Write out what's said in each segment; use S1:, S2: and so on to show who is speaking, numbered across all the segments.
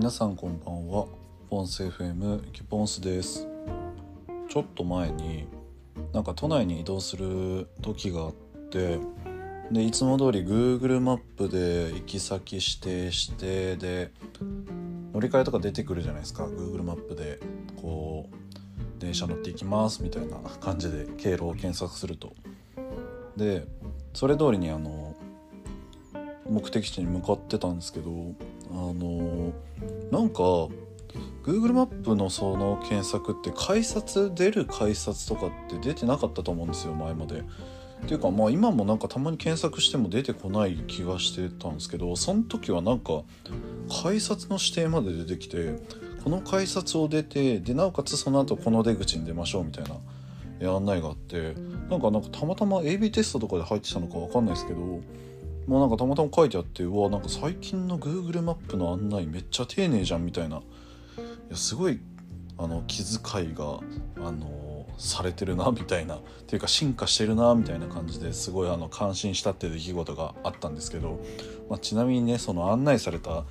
S1: 皆さんこんばんは。ポンス FM キポンスです。ちょっと前になんか都内に移動する時があってでいつも通り Google マップで行き先指定してで乗り換えとか出てくるじゃないですか。Google マップでこう電車乗っていきますみたいな感じで経路を検索すると。でそれ通りにあの目的地に向かってたんですけどあのなんか Google マップのその検索って改札出る改札とかって出てなかったと思うんですよ前まで。っていうかまあ今もなんかたまに検索しても出てこない気がしてたんですけどその時はなんか改札の指定まで出てきてこの改札を出てでなおかつその後この出口に出ましょうみたいな案内があってなんかなんかたまたま AB テストとかで入ってたのか分かんないですけどもうなんかたまたま書いてあってうわなんか最近の Google マップの案内めっちゃ丁寧じゃんみたいないやすごいあの気遣いがあのされてるなみたいなっていうか進化してるなみたいな感じですごいあの感心したって出来事があったんですけど、まあ、ちなみにねその案内された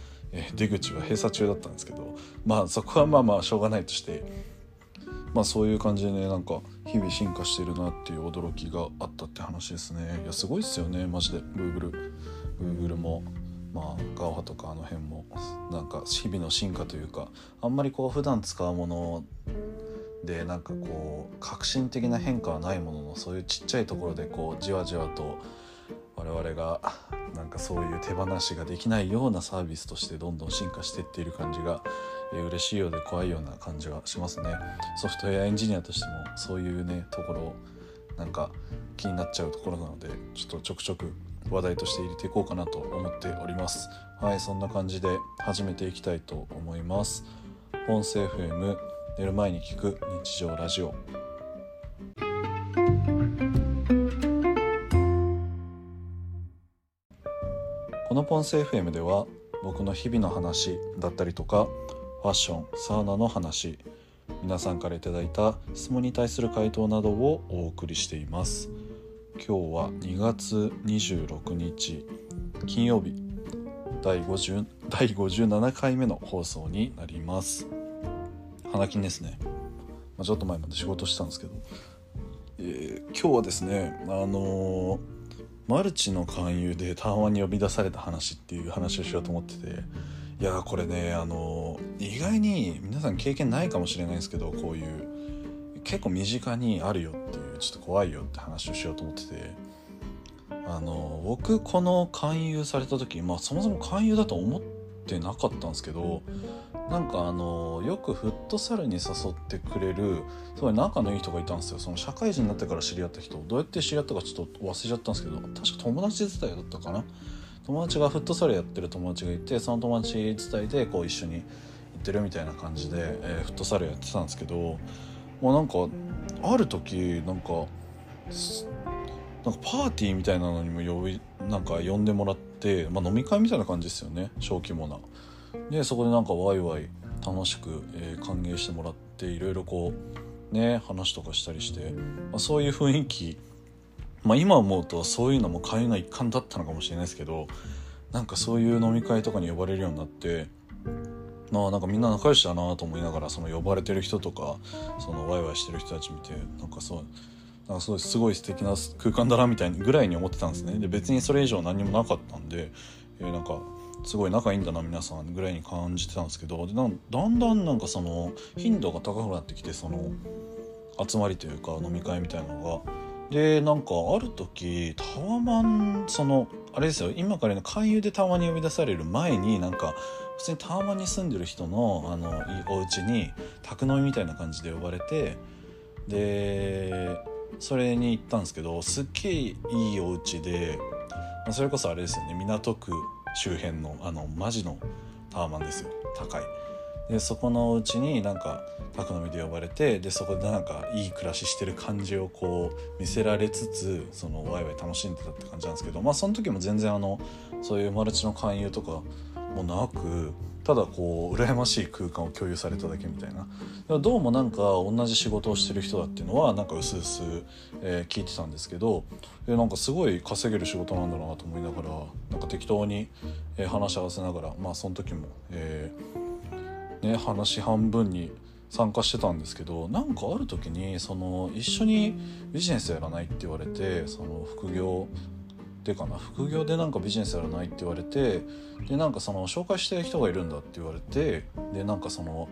S1: 出口は閉鎖中だったんですけどまあそこはまあまあしょうがないとしてまあそういう感じでねなんか日々進化してるなっていう驚きがあったって話ですね。いやすごいっすよね。マジで。Google Google もまあガオハとかあの辺もなんか日々の進化というかあんまりこう普段使うものでなんかこう革新的な変化はないもののそういうちっちゃいところでこうじわじわと我々がなんかそういう手放しができないようなサービスとしてどんどん進化していっている感じが、嬉しいようで怖いような感じはしますね。ソフトウェアエンジニアとしてもそういうねところなんか気になっちゃうところなのでちょっとちょくちょく話題として入れていこうかなと思っております。はいそんな感じで始めていきたいと思います。音声 FM 寝る前に聞く日常ラジオ。このポンセ FM では僕の日々の話だったりとかファッションサウナの話。皆さんから頂いた質問に対する回答などをお送りしています。今日は2月26日金曜日。第50第57回目の放送になります。花金ですね、まあ、ちょっと前まで仕事したんですけど、えー、今日はですねあのー、マルチの勧誘でたまに呼び出された話っていう話をしようと思ってて。いやこれねあの意外に皆さん経験ないかもしれないですけどこういう結構身近にあるよっていうちょっと怖いよって話をしようと思っててあの僕この勧誘された時まあそもそも勧誘だと思ってなかったんですけどなんかあのよくフットサルに誘ってくれるすごい仲のいい人がいたんですよ。その社会人になってから知り合った人どうやって知り合ったかちょっと忘れちゃったんですけど確か友達伝いだったかな友達がフットサルやってる友達がいてその友達伝いでこう一緒に行ってるみたいな感じで、えー、フットサルやってたんですけどもうなんかある時なんかなんかパーティーみたいなのにも呼びなんか呼んでもらって、まあ、飲み会みたいな感じですよね小規模な。でそこでなんかワイワイ楽しく、えー、歓迎してもらっていろいろこうね話とかしたりして、まあ、そういう雰囲気まあ、今思うとそういうのも会の一環だったのかもしれないですけどなんかそういう飲み会とかに呼ばれるようになってまあなんかみんな仲良しだなと思いながらその呼ばれてる人とかそのワイワイしてる人たち見てなんかそうなんかすごい素敵な空間だなみたいなぐらいに思ってたんですね。で別にそれ以上何もなかったんで、えー、なんかすごい仲いいんだな皆さんぐらいに感じてたんですけどでだんだんなんかその頻度が高くなってきてその集まりというか飲み会みたいなのがでなんかある時タワマンそのあれですよ今からの勧誘でタワマンに呼び出される前になんか普通にタワマンに住んでる人のあのお家に宅飲みみたいな感じで呼ばれてでそれに行ったんですけどすっげえいいお家でそれこそあれですよね港区周辺のあのマジのタワマンですよ高い。でそこのうちになんか宅飲みで呼ばれてでそこでなんかいい暮らししてる感じをこう見せられつつそのワイワイ楽しんでたって感じなんですけどまあその時も全然あのそういうマルチの勧誘とかもなくただこう羨ましい空間を共有されただけみたいな。どうもなんか同じ仕事をしてる人だっていうのはなんかうすうす、え、聞いてたんですけど、えー、なんかすごい稼げる仕事なんだなと思いながらなんか適当に、えー、話し合わせながらまあその時も、えーね話半分に参加してたんですけどなんかある時にその一緒にビジネスやらないって言われてその副業でかな副業でなんかビジネスやらないって言われてでなんかその紹介してる人がいるんだって言われてでなんかその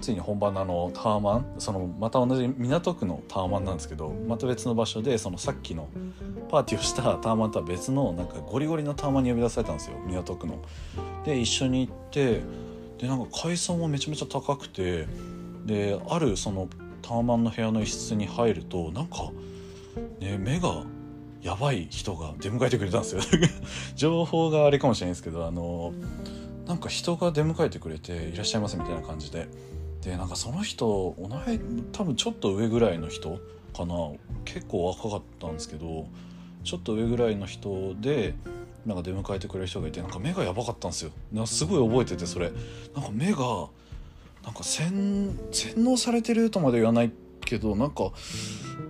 S1: ついに本番のあのタワマンそのまた同じ港区のタワマンなんですけどまた別の場所でそのさっきのパーティーをしたタワマンとは別のなんかゴリゴリのタワマンに呼び出されたんですよ港区の。で一緒に行ってでなんか階層もめちゃめちゃ高くてであるそのタワマンの部屋の一室に入るとなんか、ね、目がやばい人が出迎えてくれたんですよ。情報があれかもしれないですけどあのなんか人が出迎えてくれていらっしゃいませみたいな感じで。でなんかその人同い多分ちょっと上ぐらいの人かな。結構若かったんですけどちょっと上ぐらいの人でなんか出迎えてくれる人がいてなんか目がやばかったんですよ。すごい覚えててそれ。なんか目がなんか洗洗脳されてるとまで言わないけどなんか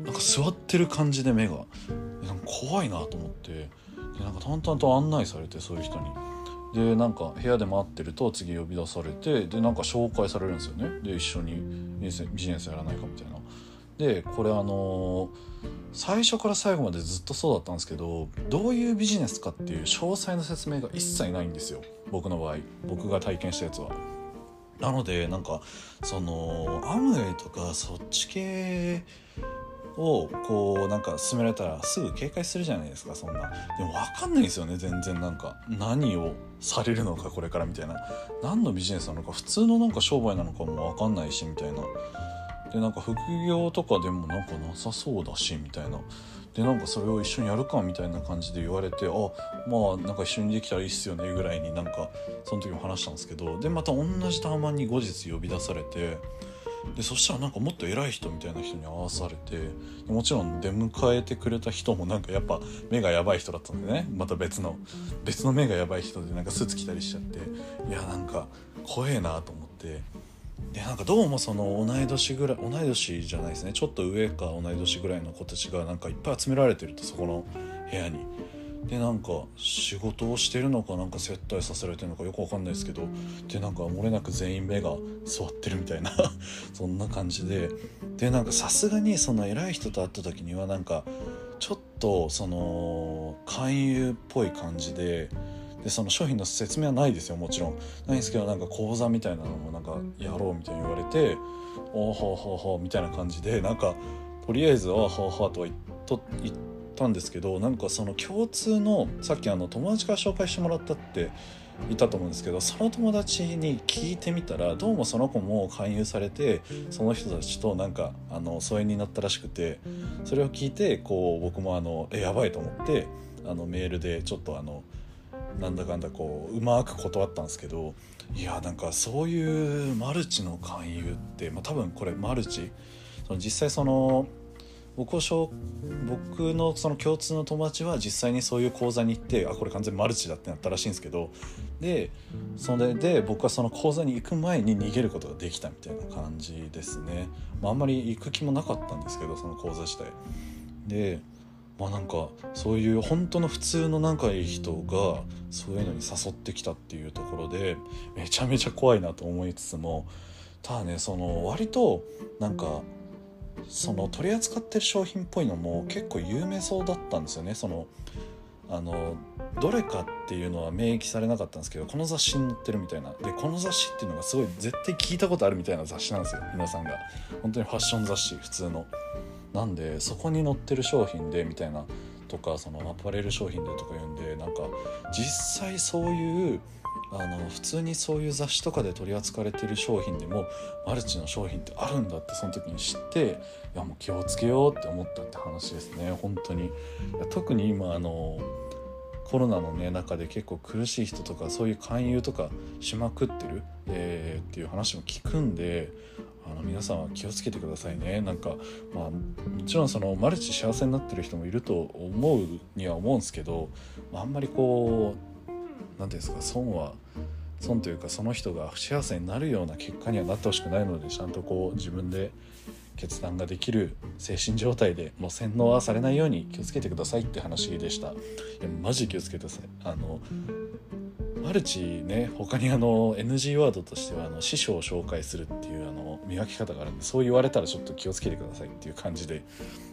S1: なんか座ってる感じで目が。なんか怖いなと思って。でなんか淡々と案内されてそういう人に。でなんか部屋で待ってると次呼び出されてでなんか紹介されるんですよね。で一緒にビジネスやらないかみたいな。でこれあのー、最初から最後までずっとそうだったんですけどどういうビジネスかっていう詳細な説明が一切ないんですよ。僕の場合。僕が体験したやつは。なのでなんかそのアムウェイとかそっち系をこうなんか進められたらすぐ警戒するじゃないですかそんな。でも分かんないですよね全然。なんか何をされるのかこれからみたいな。何のビジネスなのか普通のなんか商売なのかも分かんないしみたいな。でなんか副業とかでもなんかなさそうだしみたいな。でなんかそれを一緒にやるかみたいな感じで言われてあまあなんか一緒にできたらいいっすよねぐらいになんかその時も話したんですけど。でまた同じタワマンに後日呼び出されてでそしたらなんかもっと偉い人みたいな人に会わされてもちろん出迎えてくれた人もなんかやっぱ目がやばい人だったんでね。また別の別の目がやばい人でなんかスーツ着たりしちゃって。いやなんか怖えなと思って。でなんかどうもその同い年ぐらい同い年じゃないですね。ちょっと上か同い年ぐらいの子たちがなんかいっぱい集められてるとそこの部屋に。でなんか仕事をしてるのかなんか接待させられてるのかよくわかんないですけど。でなんか漏れなく全員目が座ってるみたいな。そんな感じで。でなんかさすがにその偉い人と会った時にはなんかちょっとその勧誘っぽい感じででその商品の説明はないですよもちろん。ないんですけどなんか講座みたいなのもなんかやろうみたいに言われて「おおほうほうほう」みたいな感じでなんかとりあえず「おおほうほう」とは言っと言ったんですけどなんかその共通のさっきあの友達から紹介してもらったっていたと思うんですけどその友達に聞いてみたらどうもその子も勧誘されてその人たちとなんかあの疎遠になったらしくてそれを聞いてこう僕もあのえやばいと思ってあのメールでちょっとあのなんだかんだこううまく断ったんですけどいやなんかそういうマルチの勧誘って、まあ、多分これマルチその実際その僕を僕のその共通の友達は実際にそういう講座に行ってあこれ完全マルチだってなったらしいんですけどでそれで僕はその講座に行く前に逃げることができたみたいな感じですね、まあ、あんまり行く気もなかったんですけどその講座自体。でまあなんかそういう本当の普通の仲いい人がそういうのに誘ってきたっていうところでめちゃめちゃ怖いなと思いつつもただねその割となんかその取り扱ってる商品っぽいのも結構有名そうだったんですよね。そのあのどれかっていうのは明記されなかったんですけどこの雑誌に載ってるみたいな。でこの雑誌っていうのがすごい絶対聞いたことあるみたいな雑誌なんですよ皆さんが。本当にファッション雑誌普通の。なんでそこに載ってる商品でみたいなとかそのアパレル商品でとか言うんでなんか実際そういうあの普通にそういう雑誌とかで取り扱われてる商品でもマルチの商品ってあるんだってその時に知っていやもう気をつけようって思ったって話ですね。本当に。特に今あのコロナの、ね、中で結構苦しい人とかそういう勧誘とかしまくってる、えー、っていう話も聞くんであの皆さんは気をつけてくださいね。なんかまあもちろんそのマルチ幸せになってる人もいると思うには思うんですけどあんまりこう何ていうんですか損は損というかその人が不幸せになるような結果にはなってほしくないのでちゃんとこう自分で決断ができる精神状態でもう洗脳はされないように気をつけてくださいって話でした。いやマジ気をつけてください。あのマルチね他にあの NG ワードとしてはあの師匠を紹介するっていうあの見分け方があるんでそう言われたらちょっと気をつけてくださいっていう感じで。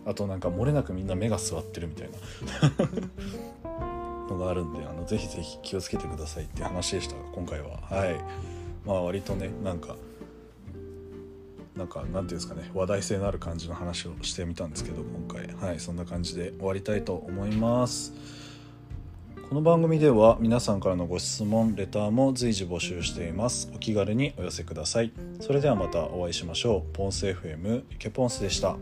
S1: あとなんか漏れなくみんな目が座ってるみたいな。のがあるんであのぜひぜひ気をつけてくださいっていう話でした今回は。はい。まあ割とねなんかなんかなんていうんですかね話題性のある感じの話をしてみたんですけど今回。はいそんな感じで終わりたいと思います。この番組では皆さんからのご質問レターも随時募集しています。お気軽にお寄せください。それではまたお会いしましょう。ポンス FM イケポンスでした。